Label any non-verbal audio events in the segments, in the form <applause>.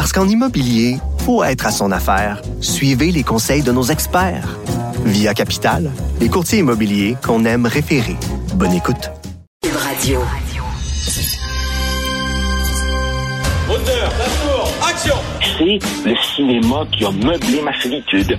Parce qu'en immobilier, faut être à son affaire. Suivez les conseils de nos experts. Via Capital, les courtiers immobiliers qu'on aime référer. Bonne écoute. Radio. La action! C'est le cinéma qui a meublé ma solitude.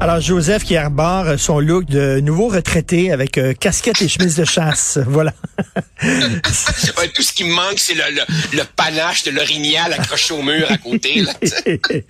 Alors, Joseph qui arbore son look de nouveau retraité avec euh, casquette et chemise de chasse. <laughs> Voilà. tout ce qui me manque, c'est le, le, panache de l'orignal accroché au mur à côté. <laughs>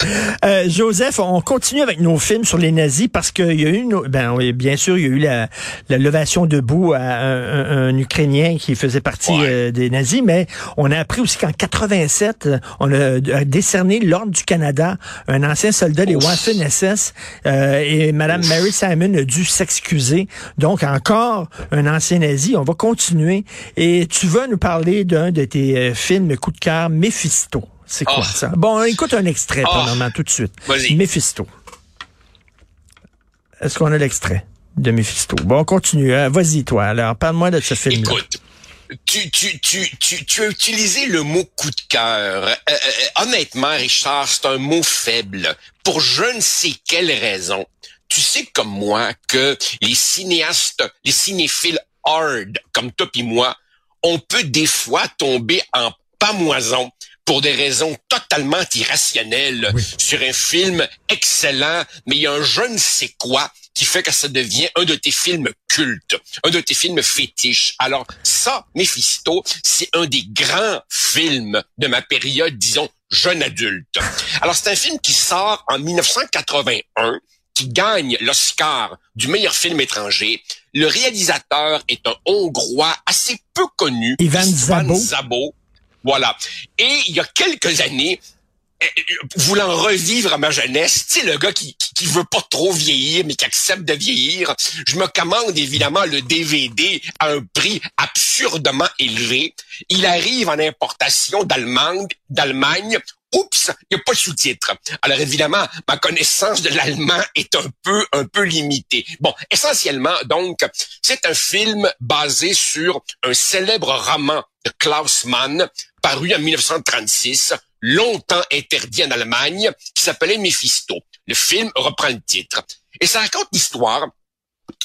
euh, Joseph, on continue avec nos films sur les nazis parce qu'il y a eu, une, ben, bien sûr, il y a eu la, la levation debout à un, un, Ukrainien qui faisait partie euh, des nazis, mais on a appris aussi qu'en 87, on a décerné l'ordre du Canada, un ancien soldat des Waffen SS. Euh, et Mme Mary Simon a dû s'excuser. Donc, encore un ancien nazi. On va continuer. Et tu vas nous parler d'un de tes euh, films coup de cœur, Mephisto. C'est quoi ah. ça? Bon, écoute un extrait, oh. tout de suite. Mephisto. Est-ce qu'on a l'extrait de Mephisto? Bon, on continue. Hein. Vas-y, toi. Alors, parle-moi de ce film-là. Écoute, tu, tu, tu, tu, tu as utilisé le mot coup de cœur. Euh, euh, euh, honnêtement, Richard, c'est un mot faible. Pour je ne sais quelle raison. Tu sais comme moi que les cinéastes, les cinéphiles hard, comme toi et moi, on peut des fois tomber en pamoison pour des raisons totalement irrationnelles sur un film excellent, mais il y a un je ne sais quoi qui fait que ça devient un de tes films cultes, un de tes films fétiches. Alors ça, Mephisto, c'est un des grands films de ma période, disons, jeune adulte. Alors c'est un film qui sort en 1981 qui gagne l'Oscar du meilleur film étranger. Le réalisateur est un Hongrois assez peu connu, Ivan Zabo. Voilà. Et il y a quelques années, euh, voulant revivre ma jeunesse, tu sais, le gars qui, qui, veut pas trop vieillir, mais qui accepte de vieillir, je me commande évidemment le DVD à un prix absurdement élevé. Il arrive en importation d'Allemagne, d'Allemagne. Oups, il n'y a pas de sous-titres. Alors évidemment, ma connaissance de l'allemand est un peu, un peu limitée. Bon, essentiellement, donc, c'est un film basé sur un célèbre roman de Klaus Mann, paru en 1936, longtemps interdit en Allemagne, qui s'appelait Mephisto. Le film reprend le titre. Et ça raconte l'histoire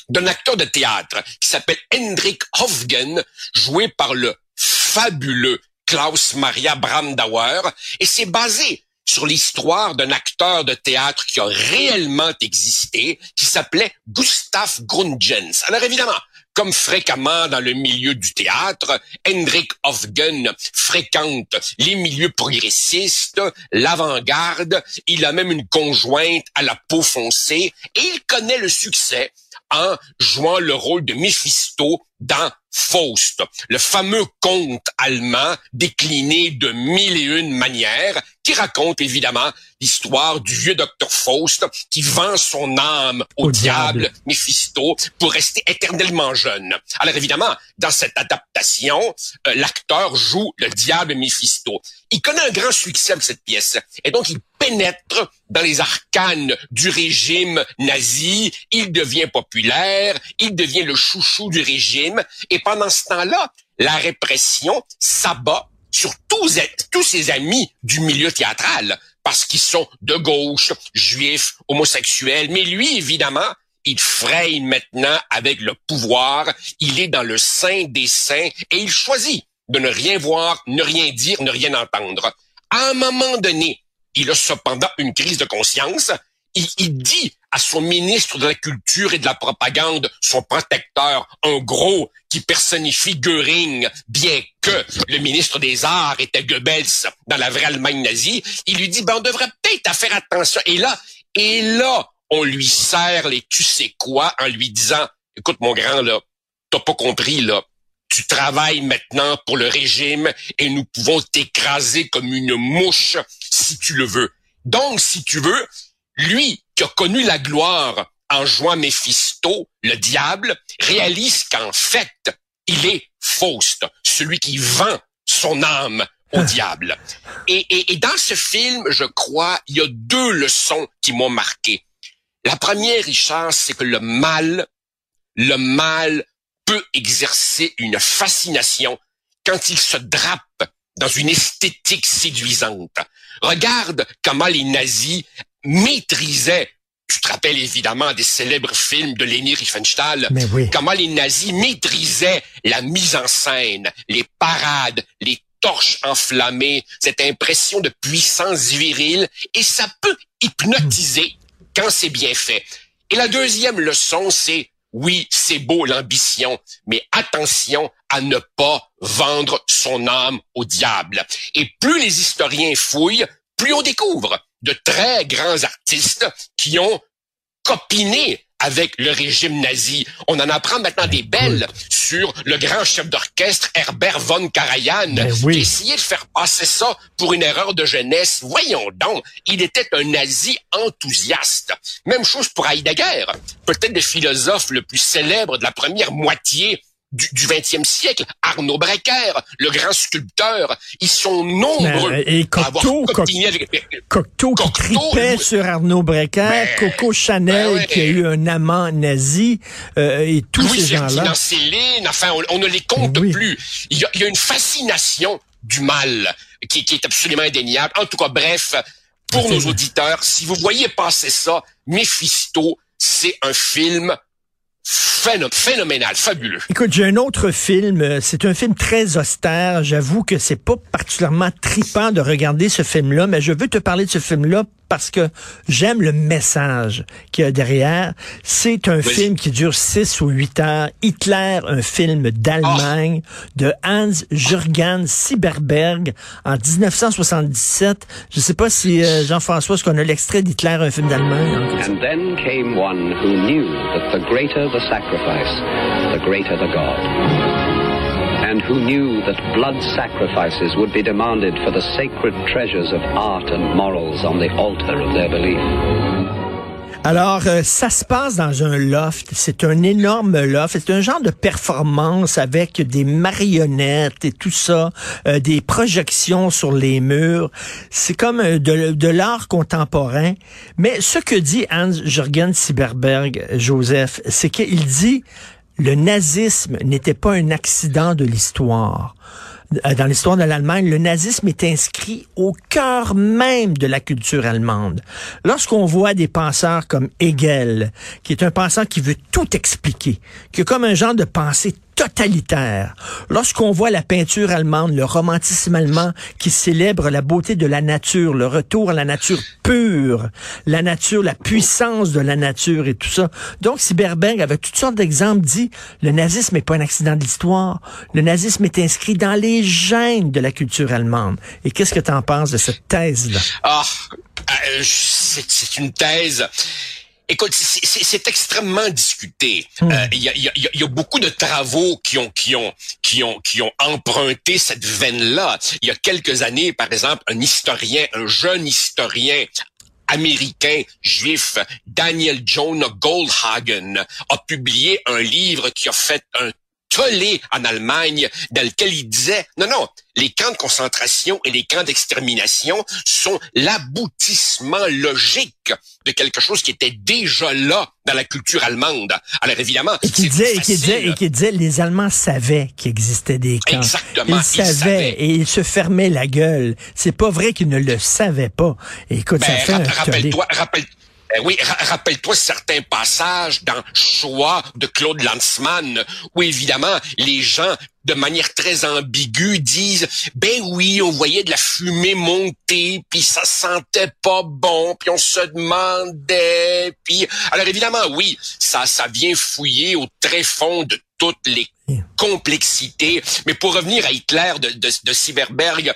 d'un acteur de théâtre qui s'appelle Hendrik Hofgen, joué par le fabuleux Klaus Maria Brandauer, et c'est basé sur l'histoire d'un acteur de théâtre qui a réellement existé, qui s'appelait Gustav Grundgens. Alors évidemment, comme fréquemment dans le milieu du théâtre, Hendrik Hofgen fréquente les milieux progressistes, l'avant-garde, il a même une conjointe à la peau foncée et il connaît le succès en jouant le rôle de Mephisto dans Faust, le fameux conte allemand décliné de mille et une manières, qui raconte évidemment l'histoire du vieux docteur Faust qui vend son âme au, diable, Mephisto, pour rester éternellement jeune. Alors évidemment, dans cette adaptation, euh, l'acteur joue le diable Mephisto. Il connaît un grand succès avec cette pièce, et donc il pénètre dans les arcanes du régime nazi, il devient populaire, il devient le chouchou du régime, et pendant ce temps-là, la répression s'abat sur tous, tous ses amis du milieu théâtral, parce qu'ils sont de gauche, juifs, homosexuels, mais lui, évidemment, il fraye maintenant avec le pouvoir, il est dans le sein des saints et il choisit de ne rien voir, ne rien dire, ne rien entendre. À un moment donné, il a cependant une crise de conscience. Il, il, dit à son ministre de la Culture et de la Propagande, son protecteur, un gros qui personnifie Göring, bien que le ministre des Arts était Goebbels dans la vraie Allemagne nazie, il lui dit, ben, on devrait peut-être faire attention. Et là, Et là, on lui sert les tu sais quoi en lui disant, écoute mon grand, là, t'as pas compris, là, tu travailles maintenant pour le régime et nous pouvons t'écraser comme une mouche si tu le veux. Donc, si tu veux, lui qui a connu la gloire en jouant Méphisto, le diable, réalise qu'en fait, il est Faust, celui qui vend son âme au <laughs> diable. Et, et, dans ce film, je crois, il y a deux leçons qui m'ont marqué. La première, Richard, c'est que le mal, le mal peut exercer une fascination quand il se drape dans une esthétique séduisante. Regarde comment les nazis maîtrisaient tu te rappelles évidemment des célèbres films de Leni Riefenstahl, comment les nazis maîtrisaient la mise en scène, les parades, les torches enflammées, cette impression de puissance virile, et ça peut hypnotiser quand c'est bien fait. Et la deuxième leçon, c'est oui, c'est beau l'ambition, mais attention à ne pas vendre son âme au diable. Et plus les historiens fouillent, plus on découvre de très grands artistes qui ont copiné avec le régime nazi. On en apprend maintenant des belles sur le grand chef d'orchestre Herbert von Karajan, ben qui essayait de faire passer ça pour une erreur de jeunesse. Voyons donc, il était un nazi enthousiaste. Même chose pour Heidegger, peut-être le philosophe le plus célèbre de la première moitié du, du 20e siècle, Arnaud Brecker, le grand sculpteur, ils sont nombreux ben, et Cocteau, Cocteau, qui tripait sur Arnaud Brecker, ben, Coco Chanel ben qui a eu un amant nazi euh, et tous ces gens-là. Céline, enfin, on, ne les compte plus. Il y, a, il y, a, une fascination du mal qui, qui est absolument indéniable. En tout cas, bref, pour nos auditeurs, si vous voyez passer ça, Mephisto, c'est un film phénoménal, fabuleux. Écoute, j'ai un autre film. Euh, c'est un film très austère. J'avoue que c'est pas particulièrement tripant de regarder ce film-là, mais je veux te parler de ce film-là parce que j'aime le message qu'il y a derrière. C'est un film qui dure six ou huit heures. Hitler, un film d'Allemagne de Hans-Jürgen Sieberberg en 1977. Je sais pas si euh, Jean-François, est-ce qu'on a l'extrait d'Hitler, un film d'Allemagne? And then came one who knew that the greater the sacrifice, the greater the God. And who knew that blood sacrifices would be demanded for the sacred treasures of art and morals on the altar of their belief? Alors, euh, ça se passe dans un loft. C'est un énorme loft. C'est un genre de performance avec des marionnettes et tout ça, euh, des projections sur les murs. C'est comme euh, de, de l'art contemporain. Mais ce que dit Hans-Jürgen Sieberberg, Joseph, c'est qu'il dit le nazisme n'était pas un accident de l'histoire. Euh, dans l'histoire de l'Allemagne, le nazisme est inscrit au cœur même de la culture allemande. Lorsqu'on voit des penseurs comme Hegel, qui est un penseur qui veut tout expliquer, qui est comme un genre de pensée totalitaire. Lorsqu'on voit la peinture allemande, le romantisme allemand qui célèbre la beauté de la nature, le retour à la nature pure, la nature, la puissance de la nature et tout ça. Donc, Berberg, avec toutes sortes d'exemples, dit le nazisme n'est pas un accident de l'histoire. Le nazisme est inscrit dans les gènes de la culture allemande. Et qu'est-ce que tu en penses de cette thèse-là? Ah, euh, c'est une thèse Écoute, c'est extrêmement discuté. Euh, il y, a, y, a, beaucoup de travaux qui ont qui ont qui ont qui ont emprunté cette veine-là. Il y a quelques années, par exemple, un historien, un jeune historien américain juif, Daniel John Goldhagen, a publié un livre qui a fait un tollé en Allemagne dans lequel il disait, non, non, les camps de concentration et les camps d'extermination sont l'aboutissement logique de quelque chose qui était déjà là dans la culture allemande. Alors évidemment, et qui disait, et qui disait, et qui disait, les Allemands savaient qu'il existait des camps. Exactement. Ils, savaient, et ils se fermaient la gueule. C'est pas vrai qu'ils ne le savaient pas. écoute, ça ben, fait un rappelle-toi, rappelle ben oui, rappelle-toi certains passages dans Choix de Claude Lanzmann, où évidemment les gens, de manière très ambiguë, disent ben oui, on voyait de la fumée monter, puis ça sentait pas bon, puis on se demandait, puis alors évidemment oui, ça ça vient fouiller au très fond de toutes les complexités. Mais pour revenir à Hitler de de, de Cyberberg,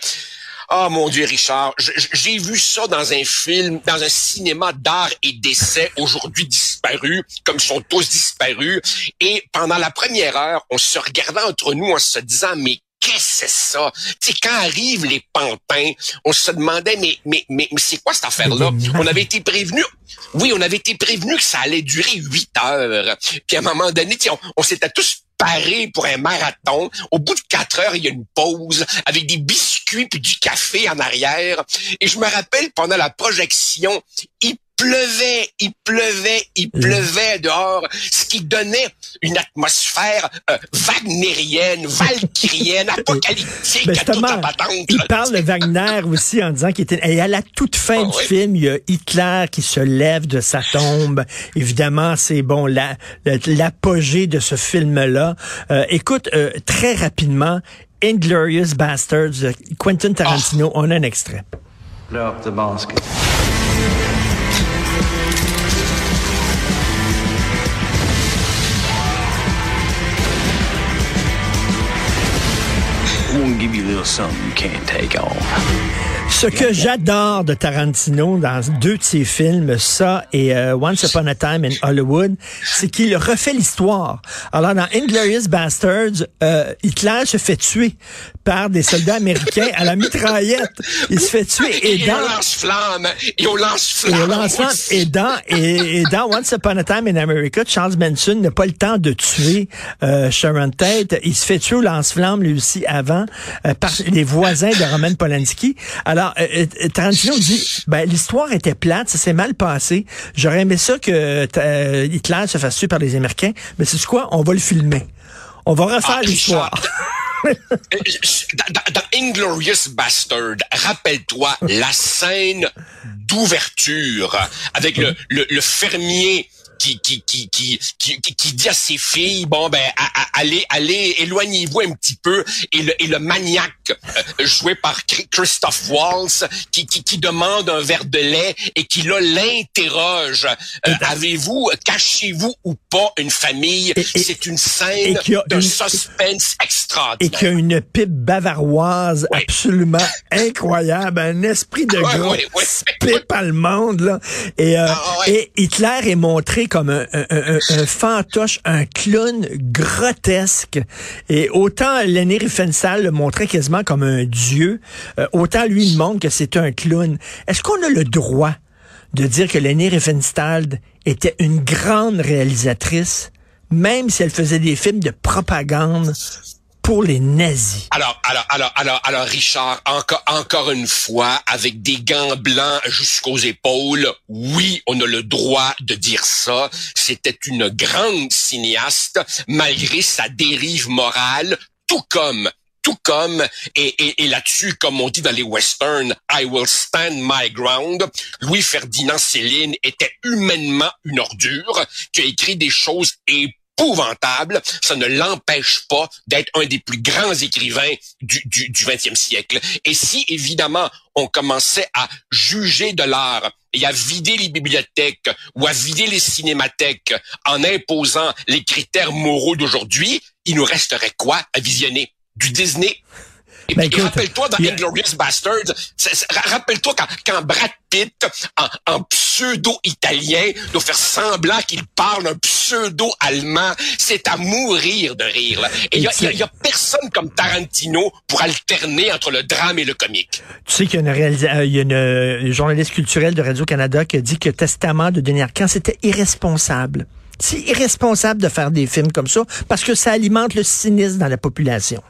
Oh mon Dieu, Richard, j'ai vu ça dans un film, dans un cinéma d'art et d'essai aujourd'hui disparu, comme ils sont tous disparus. Et pendant la première heure, on se regardait entre nous en se disant, mais qu'est-ce que c'est ça? Tu sais, quand arrivent les pantins, on se demandait, mais, mais, mais, c'est quoi cette affaire-là? <laughs> On avait été prévenu. Oui, on avait été prévenu que ça allait durer huit heures. Puis à un moment donné, on, on s'était tous parés pour un marathon. Au bout de quatre heures, il y a une pause avec des biscuits puis du café en arrière. Et je me rappelle pendant la projection, il pleuvait, il pleuvait, il mm. pleuvait dehors, ce qui donnait une atmosphère euh, wagnérienne, valkyrienne, <laughs> apocalyptique à toute la Il parle de Wagner aussi en disant qu'il était... Et à la toute fin ah du film, il y a Hitler qui se lève de sa tombe. Évidemment, c'est bon l'apogée de ce film-là. Euh, écoute, euh, très rapidement, Inglorious Bastards, Quentin Tarantino, ah. on a un extrait. Give you a little something you can't take off. Ce que j'adore de Tarantino dans deux de ses films, ça et euh, Once Upon a Time in Hollywood, c'est qu'il refait l'histoire. Alors dans Inglorious Bastards, euh, Hitler se fait tuer par des soldats américains à la mitraillette. Il se fait tuer et, dans... lance-flamme. Et on lance-flamme. Et lance-flamme. Et dans, et, dans Once Upon a Time in America, Charles Manson n'a pas le temps de tuer euh, Sharon Tate. Il se fait tuer au lance-flamme lui aussi avant par les voisins de Roman Polanski. Alors, euh, euh, Tarantino dit, ben, l'histoire était plate, ça s'est mal passé. J'aurais aimé ça que euh, Hitler se fasse tuer par les Américains, mais c'est quoi? On va le filmer. On va refaire ah, l'histoire. <laughs> dans, dans, Inglorious Bastard, rappelle-toi la scène d'ouverture avec le, le, le fermier qui qui qui qui qui, qui dit à ses filles bon ben allez allez éloignez-vous un petit peu. Et le et le maniaque euh, joué par Christophe Waltz qui, qui qui demande un verre de lait et qui là l'interroge. Euh, avez-vous cachez-vous ou pas une famille? C'est une scène de suspense extraordinaire. et qui a une pipe bavaroise absolument incroyable un esprit de <laughs> gros pipe allemande là. Et, euh, ah, et Hitler est montré comme un, fantoche, un clown grotesque. Et autant Lenny Riefenstahl le montrait quasiment comme un dieu, euh, autant lui il montre que c'est un clown. Est-ce qu'on a le droit de dire que Lenny Riefenstahl était une grande réalisatrice, même si elle faisait des films de propagande pour les nazis. Alors, alors, alors, alors, alors, Richard, encore, encore une fois, avec des gants blancs jusqu'aux épaules, oui, on a le droit de dire ça. C'était une grande cinéaste, malgré sa dérive morale, tout comme tout comme, et, et, et là-dessus, comme on dit dans les westerns, I will stand my ground, Louis-Ferdinand Céline était humainement une ordure, qui a écrit des choses épouvantables ça ne l'empêche pas d'être un des plus grands écrivains du, du, du 20e siècle. Et si, évidemment, on commençait à juger de l'art et à vider les bibliothèques ou à vider les cinémathèques en imposant les critères moraux d'aujourd'hui, il nous resterait quoi à visionner? Du Disney, et, ben, rappelle-toi dans Inglorious Bastards, rappelle-toi quand, quand Brad Pitt, en, pseudo-italien, doit faire semblant qu'il parle un pseudo-allemand, c'est à mourir de rire. Et il y, y, a personne comme Tarantino pour alterner entre le drame et le comique. Tu sais qu'il y a une, euh, il y a une, euh, journaliste culturelle de Radio-Canada qui a dit que Testament de Denis Arcand, c'était irresponsable. C'est irresponsable de faire des films comme ça parce que ça alimente le cynisme dans la population.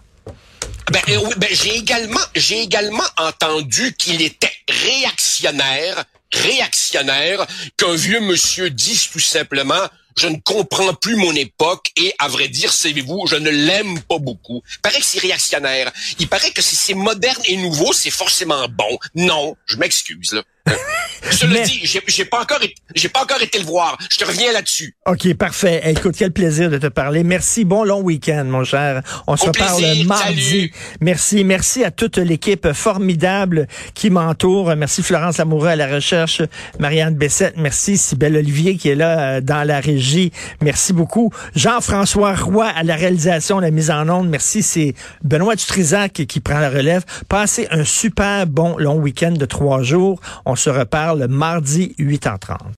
Ben, euh, ben, j'ai également, j'ai également entendu qu'il était réactionnaire, réactionnaire, qu'un vieux monsieur dise tout simplement, je ne comprends plus mon époque et, à vrai dire, savez-vous, je ne l'aime pas beaucoup. Il paraît que c'est réactionnaire. Il paraît que si c'est moderne et nouveau, c'est forcément bon. Non, je m'excuse, là. <laughs> Je te le dis, j'ai pas encore, j'ai pas encore été le voir. Je te reviens là-dessus. OK, parfait. Écoute, quel plaisir de te parler. Merci. Bon long week-end, mon cher. On se reparle mardi. Salut. Merci. Merci à toute l'équipe formidable qui m'entoure. Merci Florence Lamoureux à la recherche, Marianne Bessette. Merci Sybelle Olivier qui est là euh, dans la régie. Merci beaucoup. Jean-François Roy à la réalisation, la mise en onde. Merci. C'est Benoît Dutrisac qui prend la relève. Passez un super bon long week-end de trois jours. On se reparle mardi 8h30.